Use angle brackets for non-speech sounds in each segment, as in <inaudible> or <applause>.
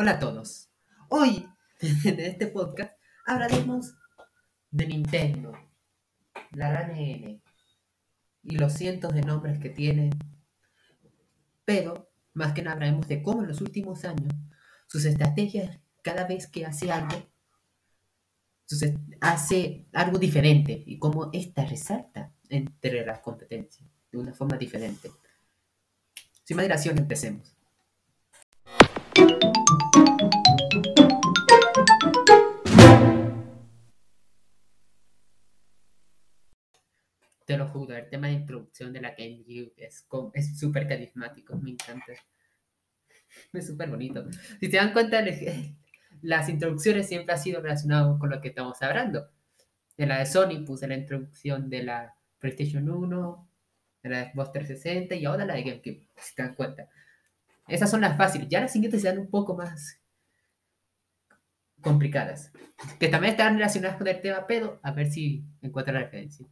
Hola a todos. Hoy, <laughs> en este podcast, hablaremos de Nintendo, la gran N y los cientos de nombres que tiene. Pero, más que nada, hablaremos de cómo en los últimos años sus estrategias, cada vez que hace algo, hace algo diferente y cómo esta resalta entre las competencias de una forma diferente. Sin más dilación, empecemos. Te lo juro, el tema de introducción de la GameCube es súper carismático, me encanta. <laughs> Es súper bonito. Si se dan cuenta, <laughs> las introducciones siempre han sido relacionadas con lo que estamos hablando. En la de Sony puse la introducción de la PlayStation 1, de la Xbox 360 y ahora la de GameCube, si te dan cuenta. Esas son las fáciles. Ya las siguientes se dan un poco más complicadas. Que también están relacionadas con el tema, pero a ver si encuentro la referencia.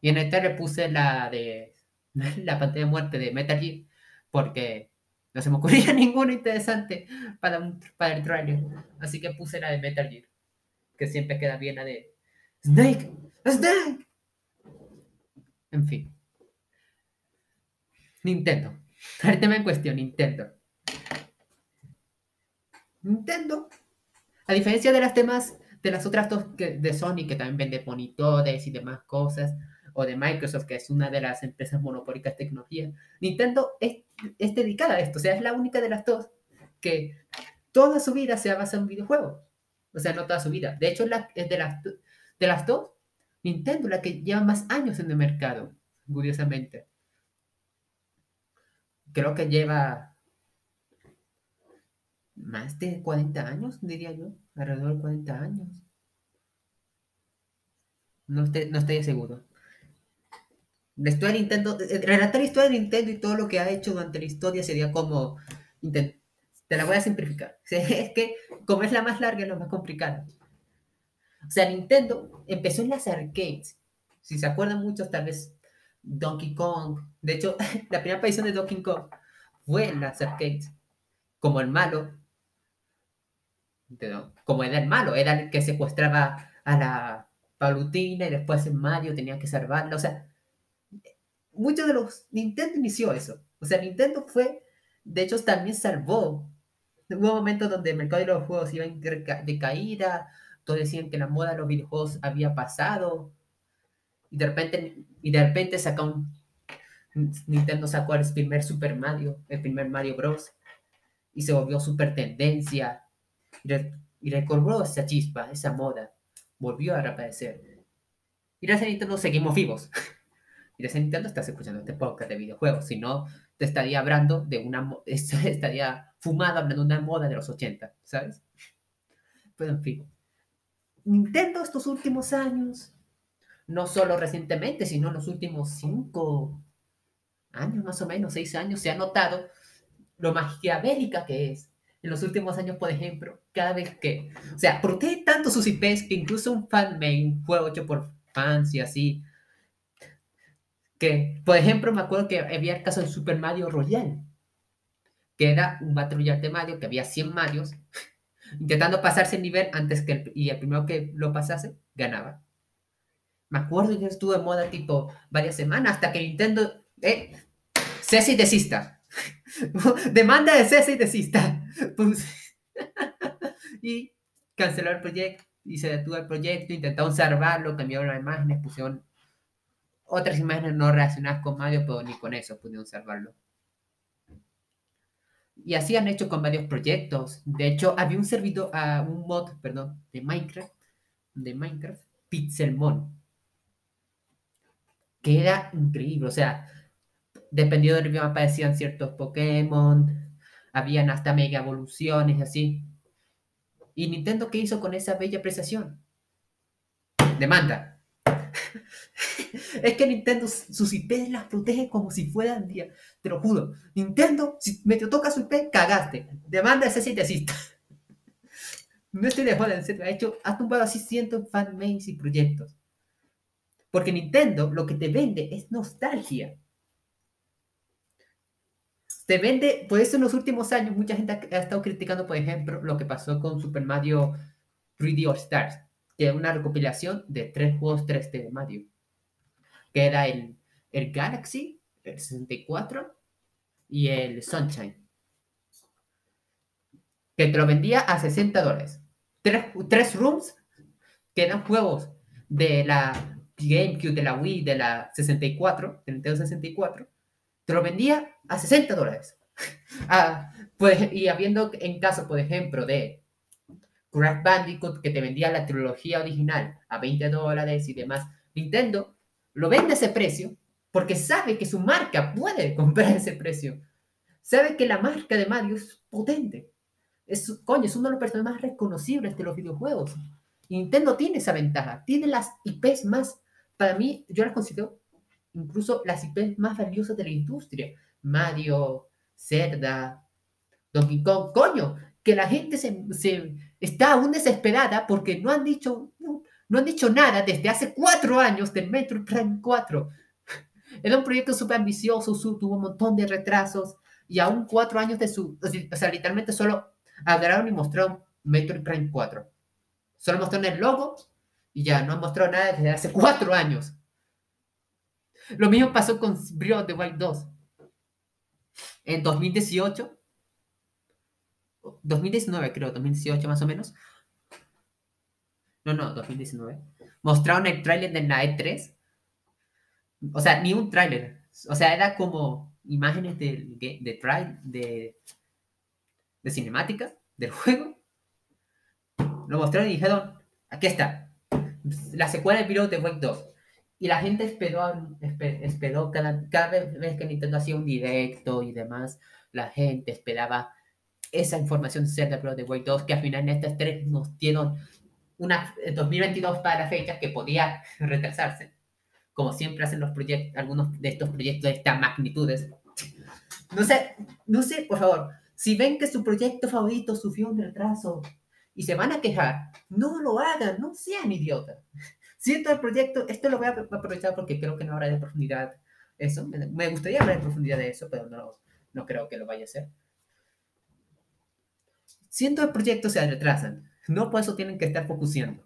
Y en este le puse la de <laughs> la pantalla de muerte de Metal Gear, porque no se me ocurría <laughs> ninguno interesante para, para el trailer. Así que puse la de Metal Gear, que siempre queda bien la de Snake, Snake. En fin. Nintendo. <laughs> El tema en cuestión, Nintendo. Nintendo, a diferencia de las temas de las otras dos de Sony, que también vende monitores y demás cosas, o de Microsoft, que es una de las empresas monopólicas de tecnología, Nintendo es, es dedicada a esto. O sea, es la única de las dos que toda su vida se basa en videojuegos. O sea, no toda su vida. De hecho, es de las, de las dos, Nintendo la que lleva más años en el mercado, curiosamente creo que lleva más de 40 años, diría yo, alrededor de 40 años. No estoy, no estoy seguro. La historia de Nintendo, relatar la historia de Nintendo y todo lo que ha hecho durante la historia sería como, te la voy a simplificar. <laughs> Es que como es la más larga, es la más complicada. O sea, Nintendo empezó en las arcades. Si se acuerdan muchos, tal vez Donkey Kong. De hecho, <laughs> la primera aparición de Donkey Kong fue en las arcades. Como el malo. Como era el malo, era el que secuestraba a la Palutina y después en Mario tenía que salvarla. O sea, muchos de los. Nintendo inició eso. O sea, Nintendo fue. De hecho, también salvó. Hubo momentos donde el mercado de los juegos iba de caída. Todos decían que la moda de los videojuegos había pasado y de repente, y de repente saca un, Nintendo sacó el primer Super Mario, el primer Mario Bros. Y se volvió super tendencia. Y, y recobró esa chispa, esa moda. Volvió a reaparecer. Y gracias a Nintendo seguimos vivos. <laughs> Y gracias a Nintendo estás escuchando este podcast de videojuegos. Si no, te estaría hablando de una... <laughs> Estaría fumado hablando de una moda de los 80, ¿sabes? Pero en fin. Nintendo estos últimos años no solo recientemente, sino en los últimos cinco años, más o menos, seis años, se ha notado lo maquiavélica que es. En los últimos años, por ejemplo, cada vez que, o sea, protege tanto sus IPs que incluso un fanmade, un juego hecho por fans y así, que, por ejemplo, me acuerdo que había el caso de Super Mario Royale, que era un Royale de Mario, que había 100 Marios, <laughs> intentando pasarse el nivel antes que el, y el primero que lo pasase, ganaba. Me acuerdo que estuvo de moda tipo varias semanas hasta que Nintendo, eh, cese y desista. <laughs> Demanda de cese y desista. <laughs> Pues, y canceló el proyecto y se detuvo el proyecto, intentaron salvarlo, cambiaron las imágenes, pusieron otras imágenes no relacionadas con Mario, pero ni con eso pudieron salvarlo. Y así han hecho con varios proyectos. De hecho, había un servidor, uh, un mod, perdón, de Minecraft, de Minecraft, Pixelmon, que era increíble, o sea, dependiendo del idioma aparecían ciertos Pokémon, habían hasta mega evoluciones así. ¿Y Nintendo qué hizo con esa bella apreciación? Demanda. <laughs> es que Nintendo sus IP las protege como si fueran día. Te lo juro. Nintendo, si me te toca su IP, cagaste. Demanda ese si te asista. <laughs> no estoy de joda, en serio. Ha hecho, ha tumbado así cientos fanmates y proyectos. Porque Nintendo lo que te vende es nostalgia. te vende, por eso en los últimos años mucha gente ha, ha estado criticando, por ejemplo, lo que pasó con Super Mario 3D All Stars, que era una recopilación de tres juegos 3D de Mario, que era el, el Galaxy, el 64 y el Sunshine, que te lo vendía a 60 dólares. Tres, tres rooms, que eran juegos de la GameCube, de la Wii, de la 64, de Nintendo 64, te lo vendía a 60 dólares. <laughs> ah, pues, y habiendo en caso, por ejemplo, de Crash Bandicoot, que te vendía la trilogía original a 20 dólares y demás, Nintendo lo vende a ese precio porque sabe que su marca puede <laughs> comprar ese precio. Sabe que la marca de Mario es potente. Es, coño, es uno de los personajes más reconocibles de los videojuegos. Nintendo tiene esa ventaja. Tiene las IPs más, para mí, yo las considero incluso las IPs más valiosas de la industria. Mario, Zelda, Donkey Kong, coño, que la gente se, se está aún desesperada porque no han dicho, no, no han dicho nada desde hace cuatro años del Metroid Prime 4. <laughs> Era un proyecto súper ambicioso, tuvo un montón de retrasos y aún cuatro años de su, o sea, literalmente solo agarraron y mostraron Metroid Prime 4. Solo mostraron el logo y ya no han mostrado nada desde hace cuatro años. Lo mismo pasó con Breath of the Wild 2. En 2018, 2019 creo, 2018 más o menos. No, no, 2019. Mostraron el tráiler de la E3. O sea, ni un tráiler. O sea, era como imágenes de, de, de, de, de cinemática del juego. Lo mostraron y dijeron, aquí está. La secuela de Breath of the Wild 2. Y la gente esperó, esperó cada, cada vez que Nintendo hacía un directo y demás, la gente esperaba esa información de Breath of the Wild 2, que al final en estas tres nos dieron una 2022 para la fecha que podía retrasarse, como siempre hacen los proyectos, algunos de estos proyectos de estas magnitudes. No sé, no sé, por favor, si ven que su proyecto favorito sufrió un retraso y se van a quejar, no lo hagan, no sean idiotas. Siento el proyecto, esto lo voy a aprovechar porque creo que no habrá de profundidad eso. Me gustaría hablar en profundidad de eso, pero no, no creo que lo vaya a hacer. Siento el proyecto se retrasan, no por eso tienen que estar focuseando.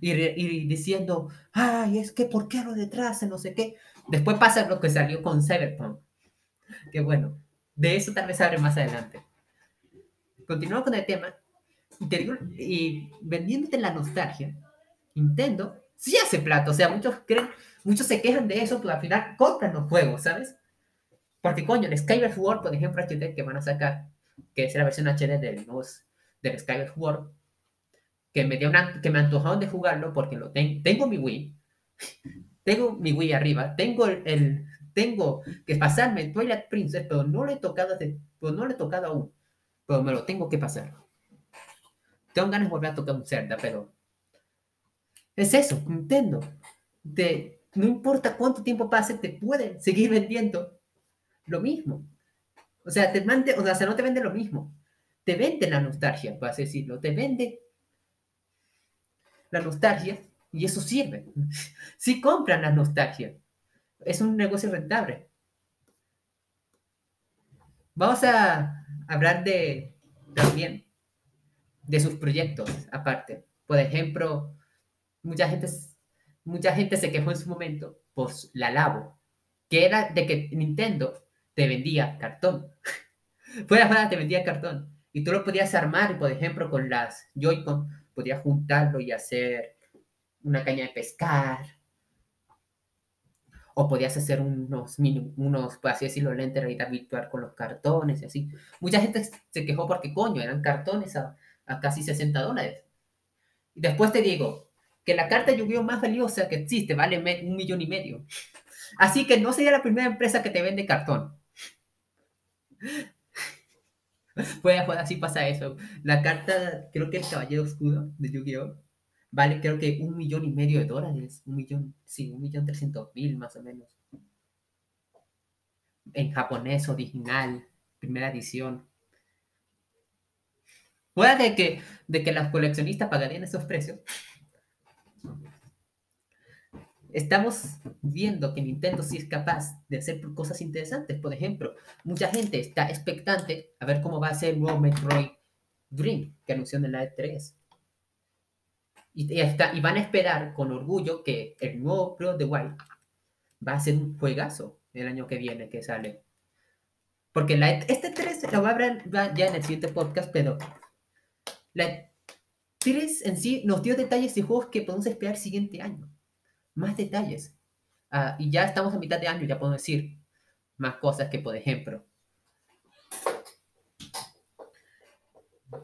Y, y, diciendo, ay, es que ¿por qué lo retrasan? No sé qué. Después pasa lo que salió con Cyberpunk. Que bueno, de eso tal vez abre más adelante. Continuando con el tema, y vendiéndote la nostalgia, Nintendo sí hace plata. O sea, muchos creen, muchos se quejan de eso, pero al final compran los juegos, ¿sabes? Porque coño, el Skyward Sword, por ejemplo, HD que van a sacar, que es la versión HD del, del Skyward Sword, que me, dio una, que me antojaron de jugarlo porque lo tengo mi Wii, <laughs> tengo mi Wii arriba, tengo el, tengo que pasarme Twilight Princess, pero no lo he tocado, pero no lo he tocado aún, pero me lo tengo que pasar. Tengo ganas de volver a tocar un Zelda, pero es eso, Nintendo. De, no importa cuánto tiempo pase, te pueden seguir vendiendo lo mismo. O sea, te mande, o sea, no te vende lo mismo. Te vende la nostalgia, por así decirlo. Te vende la nostalgia y eso sirve. <laughs> Si compran la nostalgia, es un negocio rentable. Vamos a hablar de también de sus proyectos aparte. Por ejemplo, mucha gente, mucha gente se quejó en su momento por la Labo, que era de que Nintendo te vendía cartón. <laughs> Fuera nada te vendía cartón. Y tú lo podías armar, por ejemplo, con las Joy-Con, podías juntarlo y hacer una caña de pescar. O podías hacer unos, unos por así decirlo, lentes de realidad virtual con los cartones y así. Mucha gente se quejó porque, coño, eran cartones a, a casi 60 dólares. Y después te digo que la carta yu más valiosa que existe vale un millón y medio. <laughs> Así que no sería la primera empresa que te vende cartón. Pues, pues así pasa eso. La carta, creo que el Caballero Oscuro de Yu-Gi-Oh! Vale, creo que un millón y medio de dólares. Un millón, sí, un millón trescientos mil más o menos. En japonés original, primera edición. Puede que, de que las coleccionistas pagarían esos precios. Estamos viendo que Nintendo sí es capaz de hacer cosas interesantes. Por ejemplo, mucha gente está expectante a ver cómo va a ser el nuevo Metroid Dream que anunció en la E3. Y, está, y van a esperar con orgullo que el nuevo Pro de Wild va a ser un juegazo el año que viene que sale. Porque la, e, este 3 lo va a hablar ya en el siguiente podcast, pero la 3 en sí nos dio detalles de juegos que podemos esperar el siguiente año. Más detalles. Ah, y ya estamos a mitad de año, ya podemos decir más cosas que, por ejemplo,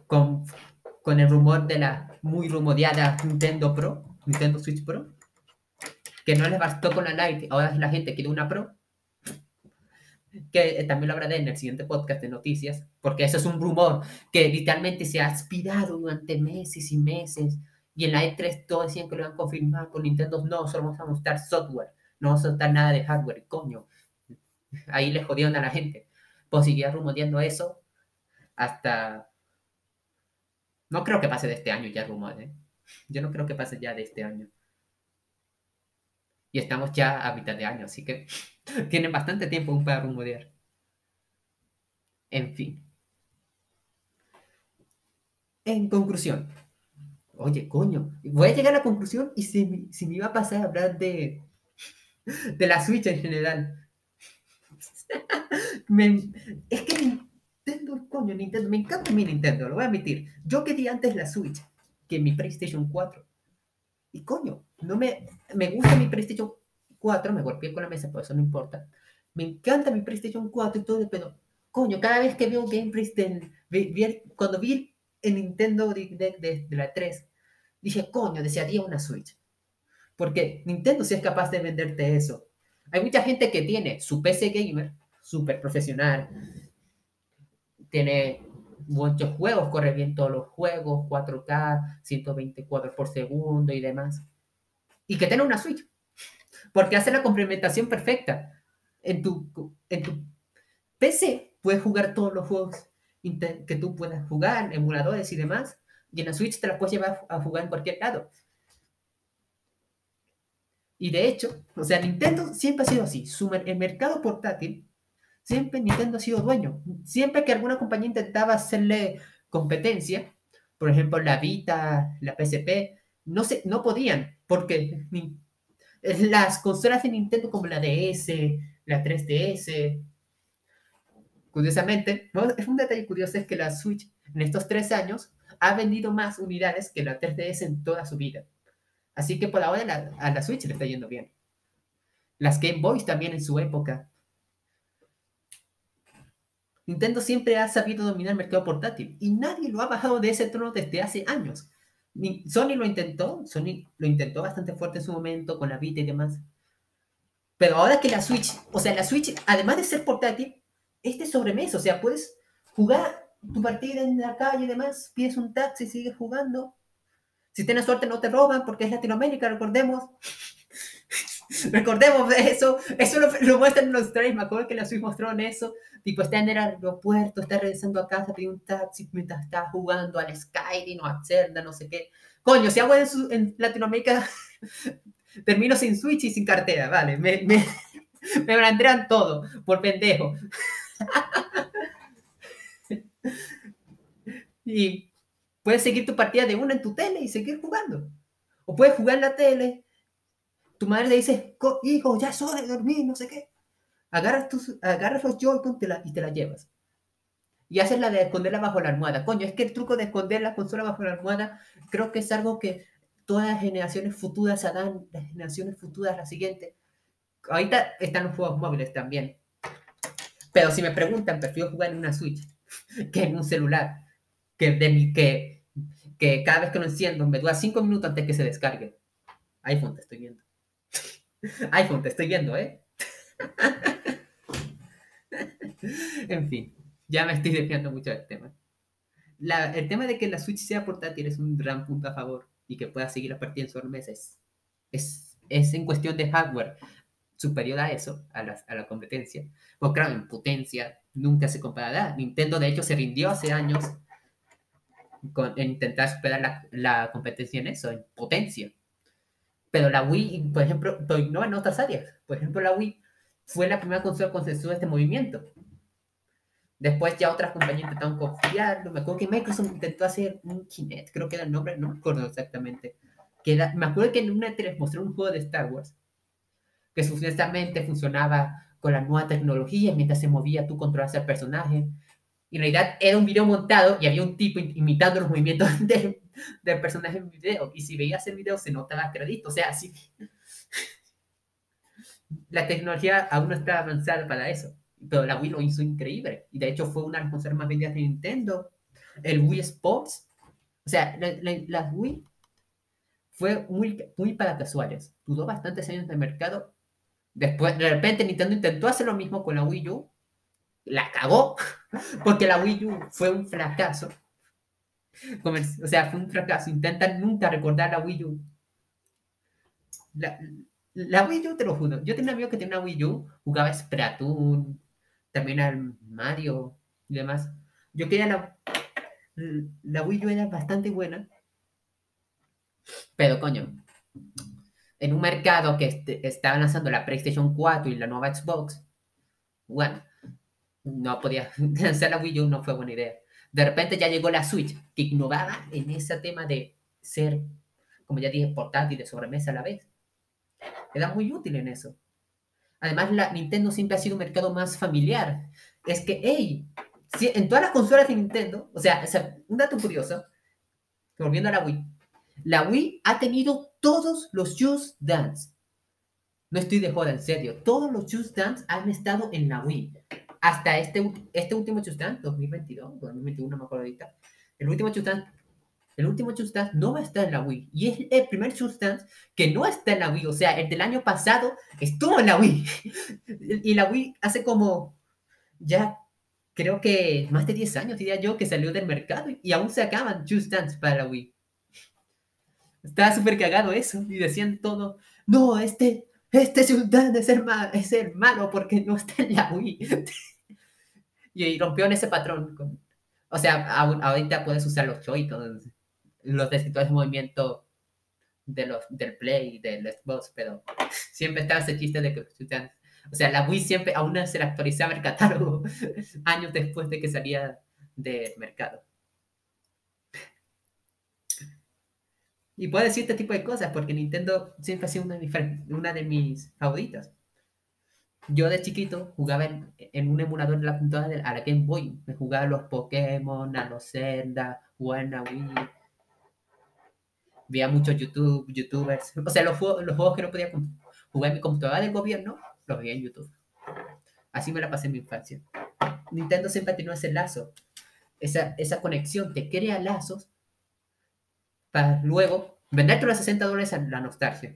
con, con el rumor de la muy rumoreada Nintendo Pro, Nintendo Switch Pro, que no les bastó con la Lite, ahora la gente quiere una Pro, que eh, también lo hablaré en el siguiente podcast de noticias, porque eso es un rumor que literalmente se ha aspirado durante meses y meses, y en la E3 todos decían que lo iban a confirmar, con Nintendo no, solo vamos a mostrar software, no vamos a mostrar nada de hardware, coño. Ahí le jodieron a la gente. Pues seguía rumoreando eso hasta... No creo que pase de este año ya rumor, ¿eh? Yo no creo que pase ya de este año. Y estamos ya a mitad de año, así que <laughs> tienen bastante tiempo para rumorear. En fin. En conclusión. Oye, coño, voy a llegar a la conclusión y si me, iba a pasar a hablar de, de la Switch en general. <laughs> es que Nintendo, coño, Nintendo, me encanta mi Nintendo, lo voy a admitir. Yo quería antes la Switch que mi PlayStation 4. Y coño, no me, me gusta mi PlayStation 4, me golpeé con la mesa, por eso no importa. Me encanta mi PlayStation 4 y todo, pero coño, cada vez que veo gameplays de, cuando vi el Nintendo Direct de, de, la 3, dije, coño, desearía una Switch. Porque Nintendo sí es capaz de venderte eso. Hay mucha gente que tiene su PC gamer, súper profesional, tiene muchos juegos, corre bien todos los juegos, 4K, 124 por segundo y demás y que tenga una Switch. Porque hace la complementación perfecta. En tu, en tu PC puedes jugar todos los juegos que tú puedas jugar, emuladores y demás. Y en la Switch te la puedes llevar a jugar en cualquier lado. Y de hecho, o sea, Nintendo siempre ha sido así. Su, el mercado portátil, siempre Nintendo ha sido dueño. Siempre que alguna compañía intentaba hacerle competencia, por ejemplo, la Vita, la PSP, no, se, no podían, porque las consolas de Nintendo como la DS, la 3DS, curiosamente, es un detalle curioso es que la Switch en estos tres años ha vendido más unidades que la 3DS en toda su vida. Así que por ahora a la Switch le está yendo bien. Las Game Boys también en su época. Nintendo siempre ha sabido dominar el mercado portátil y nadie lo ha bajado de ese trono desde hace años. Sony lo intentó, Sony lo intentó bastante fuerte en su momento con la Vita y demás. Pero ahora que la Switch, o sea, la Switch, además de ser portátil, este es sobremesa, o sea, puedes jugar tu partida en la calle y demás, pides un taxi sigues jugando. Si tienes suerte no te roban porque es Latinoamérica, recordemos. <laughs> recordemos eso, eso lo, lo muestran los trailers, me acuerdo que la Switch mostró en eso, Tipo, está en el aeropuerto, está regresando a casa, pide un taxi mientras está jugando al Skyrim o a Zelda, no sé qué. Coño, si hago en, en Latinoamérica, <laughs> termino sin Switch y sin cartera, vale. Me, me, <laughs> me todo por pendejo. Y puedes seguir tu partida de una en tu tele y seguir jugando. O puedes jugar en la tele. Tu madre le dice, hijo, ya es hora de dormir, no sé qué agarras, tus, agarras los Joy-Con y te la llevas. Y haces la de esconderla bajo la almohada. Coño, es que el truco de esconder la consola bajo la almohada creo que es algo que todas las generaciones futuras harán, las generaciones futuras, la siguiente. Ahorita están los juegos móviles también. Pero si me preguntan, prefiero jugar en una Switch <laughs> que en un celular. Que, de que, que cada vez que lo enciendo me dura 5 minutos antes que se descargue. iPhone te estoy viendo. <laughs> iPhone te estoy viendo, ¿eh? <laughs> en fin, ya me estoy desviando mucho del tema. el tema de que la Switch sea portátil es un gran punto a favor y que pueda seguir a partir en su es, es, es en cuestión de hardware superior a eso, a la, a la competencia. Porque claro, en potencia nunca se comparará. Nintendo de hecho se rindió hace años con, en intentar superar la, la competencia en eso, en potencia. Pero la Wii, por ejemplo, lo en otras áreas. Por ejemplo, la Wii fue la primera consola con de este movimiento. Después ya otras compañías intentaron copiarlo. Me acuerdo que Microsoft intentó hacer un Kinect, creo que era el nombre, no me acuerdo exactamente. Que me acuerdo que en una les mostró un juego de Star Wars que supuestamente funcionaba con la nueva tecnología mientras se movía tú controlabas al personaje. Y en realidad era un video montado y había un tipo imitando los movimientos <laughs> del, personaje en video. Y si veías el video se notaba crédito. O sea, sí. La tecnología aún no estaba avanzada para eso. Pero la Wii lo hizo increíble. Y de hecho fue una de las consolas más vendidas de Nintendo. El Wii Sports. O sea, la, Wii fue muy, muy para casuales. Duró bastantes años de mercado. Después, de repente, Nintendo intentó hacer lo mismo con la Wii U. La cagó. <laughs> Porque la Wii U fue un fracaso. O sea, fue un fracaso. Intentan nunca recordar la Wii U. La, Wii U, te lo juro. Yo tenía un amigo que tenía una Wii U, jugaba Splatoon, también al Mario y demás. Yo quería la. La Wii U era bastante buena. Pero coño, en un mercado que este, estaba lanzando la PlayStation 4 y la nueva Xbox, bueno, no podía <laughs> lanzar la Wii U, no fue buena idea. De repente ya llegó la Switch, que innovaba en ese tema de ser, como ya dije, portátil de sobremesa a la vez. Era muy útil en eso. Además, la Nintendo siempre ha sido un mercado más familiar. Es que, hey, en todas las consolas de Nintendo, o sea, un dato curioso, volviendo a la Wii, la Wii ha tenido todos los Just Dance. No estoy de joda, en serio. Todos los Just Dance han estado en la Wii. Hasta este, este último Just Dance, 2022, 2021, no me acuerdo ahorita. El último Just Dance el último Just Dance no va a estar en la Wii. Y es el primer Just Dance que no está en la Wii. O sea, el del año pasado estuvo en la Wii. <laughs> y la Wii hace como ya creo que más de 10 años, diría yo, que salió del mercado y aún se acaban Just Dance para la Wii. Estaba súper cagado eso y decían todo, no, este, este Dance es el, es el malo porque no está en la Wii. <laughs> y rompió en ese patrón. o sea, ahorita puedes usar los Joy los de movimiento de los, del Play, del Xbox, pero siempre estaba ese chiste de que, o sea, la Wii siempre aún se le actualizaba el catálogo <laughs> años después de que salía del mercado. Y puedo decir este tipo de cosas porque Nintendo siempre ha sido una, una de mis favoritas. Yo de chiquito jugaba en, un emulador de la computadora a la Game Boy. Me jugaba los Pokémon, a los Zelda, la Wii veía muchos YouTube, youtubers, o sea, los los juegos que no podía jugar en mi computadora del gobierno, los veía en YouTube. Así me la pasé en mi infancia. Nintendo siempre ha tenido ese lazo, esa, esa conexión, te crea lazos para luego venderte los 60 dólares a la nostalgia.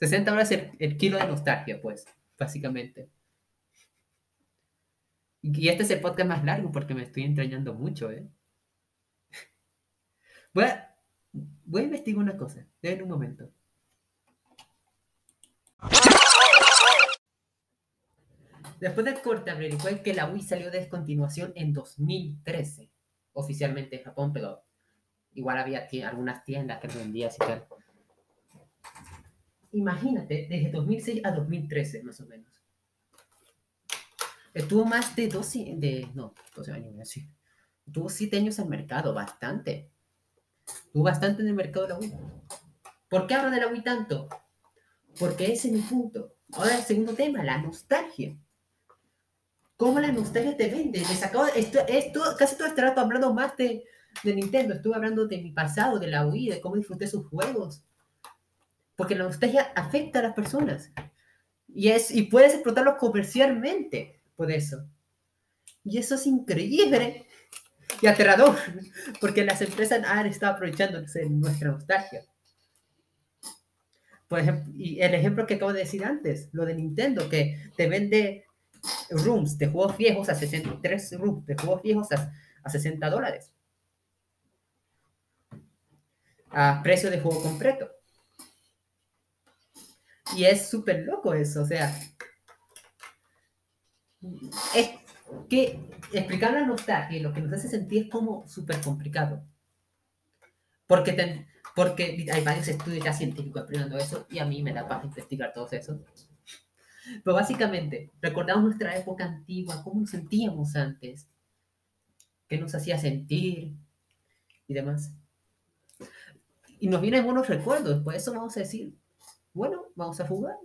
60 dólares el, kilo de nostalgia, pues, básicamente. Y este es el podcast más largo porque me estoy entrañando mucho, ¿eh? <laughs> Bueno, Voy a investigar una cosa. En un momento. Después de corte fue que la Wii salió de descontinuación en 2013, oficialmente en Japón, pero igual había algunas tiendas que vendían así tal. Imagínate, desde 2006 a 2013, más o menos. Estuvo más de 12, de, no, 12 años, así. Tuvo 7 años al mercado, bastante. Tuvo bastante en el mercado de la Wii. ¿Por qué hablo de la Wii tanto? Porque ese es mi punto. Ahora el segundo tema, la nostalgia. ¿Cómo la nostalgia te vende? Les acabo, esto, esto, casi todo este rato hablando más de, de Nintendo. Estuve hablando de mi pasado, de la Wii, de cómo disfruté sus juegos. Porque la nostalgia afecta a las personas. Y, es, y puedes explotarlo comercialmente por eso. Y eso es increíble y aterrador, porque las empresas han estado aprovechándose nuestra nostalgia. Por ejemplo, y el ejemplo que acabo de decir antes, lo de Nintendo, que te vende rooms de juegos viejos a 63 rooms de juegos viejos a, a 60 dólares. A precio de juego completo. Y es súper loco eso, o sea. Es, que explicar la nostalgia lo que nos hace sentir es como súper complicado. Porque, porque hay varios estudios ya científicos explicando eso y a mí me da paz investigar todo eso. Pero básicamente, recordamos nuestra época antigua, cómo nos sentíamos antes, qué nos hacía sentir y demás. Y nos vienen buenos recuerdos, por eso vamos a decir, bueno, vamos a jugar,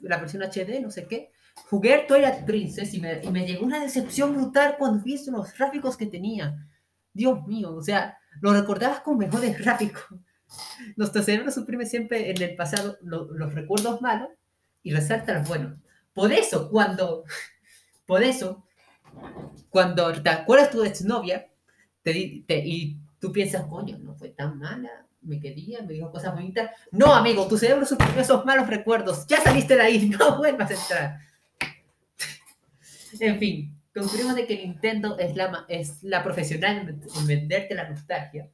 la versión HD, no sé qué. Jugué Twilight Princess y me, y me llegó una decepción brutal cuando vi los gráficos que tenía. Dios mío, o sea, lo recordabas con mejores gráficos. Nuestro cerebro suprime siempre en el pasado los recuerdos malos y resalta los buenos. Por eso, cuando, por eso, cuando te acuerdas tu exnovia te, te, y tú piensas, coño, no fue tan mala, me quería, me dijo cosas bonitas. No, amigo, tu cerebro suprimió esos malos recuerdos. Ya saliste de ahí, <laughs> no vuelvas a entrar. <laughs> en fin, concluimos de que Nintendo es la, es la profesional en venderte la nostalgia.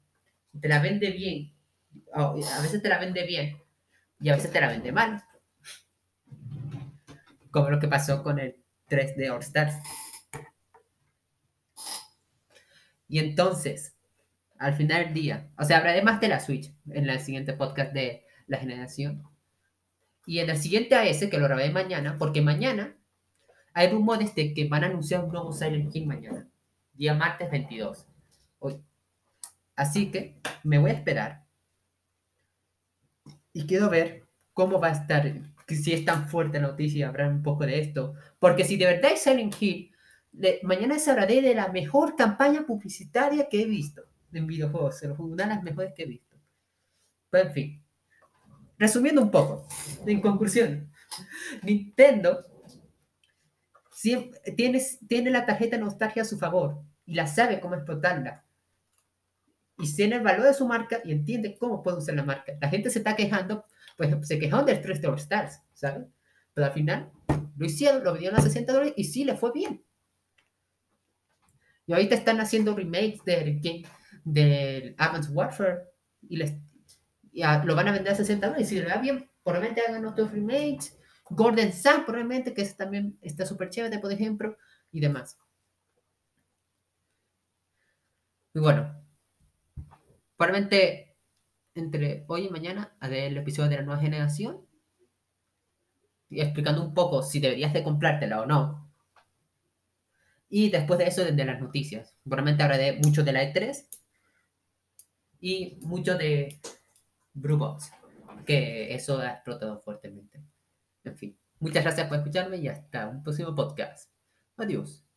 Te la vende bien. A veces te la vende bien y a veces te la vende mal. Como lo que pasó con el 3D All Stars. Y entonces, al final del día, o sea, hablaré más de la Switch en el siguiente podcast de la generación. Y en el siguiente AS, que lo grabé mañana, porque mañana hay rumores de que van a anunciar un nuevo Silent Hill mañana, día martes 22. Hoy. Así que me voy a esperar. Y quiero ver cómo va a estar, si es tan fuerte la noticia, habrá un poco de esto. Porque si de verdad es Silent Hill, mañana se hablaré de la mejor campaña publicitaria que he visto en videojuegos. Una de las mejores que he visto. Pero en fin. Resumiendo un poco, en conclusión, Nintendo tiene, tiene la tarjeta nostalgia a su favor y la sabe cómo explotarla. Y tiene el valor de su marca y entiende cómo puede usar la marca. La gente se está quejando, pues se quejaron del 3 de All Stars, ¿sabes? Pero al final lo hicieron, lo vendieron a 60 dólares y sí le fue bien. Y ahorita están haciendo remakes del game del Advanced Warfare y, les, lo van a vender a 60 dólares. Y si le va bien, probablemente hagan otros remakes. Gordon Sam, probablemente, que también está súper chévere, por ejemplo, y demás. Y bueno, probablemente entre hoy y mañana haré el episodio de la nueva generación y explicando un poco si deberías de comprártela o no. Y después de eso, de las noticias. Probablemente hablaré mucho de la E3 y mucho de Brewbox, que eso ha explotado fuertemente. En fin, muchas gracias por escucharme y hasta un próximo podcast. Adiós.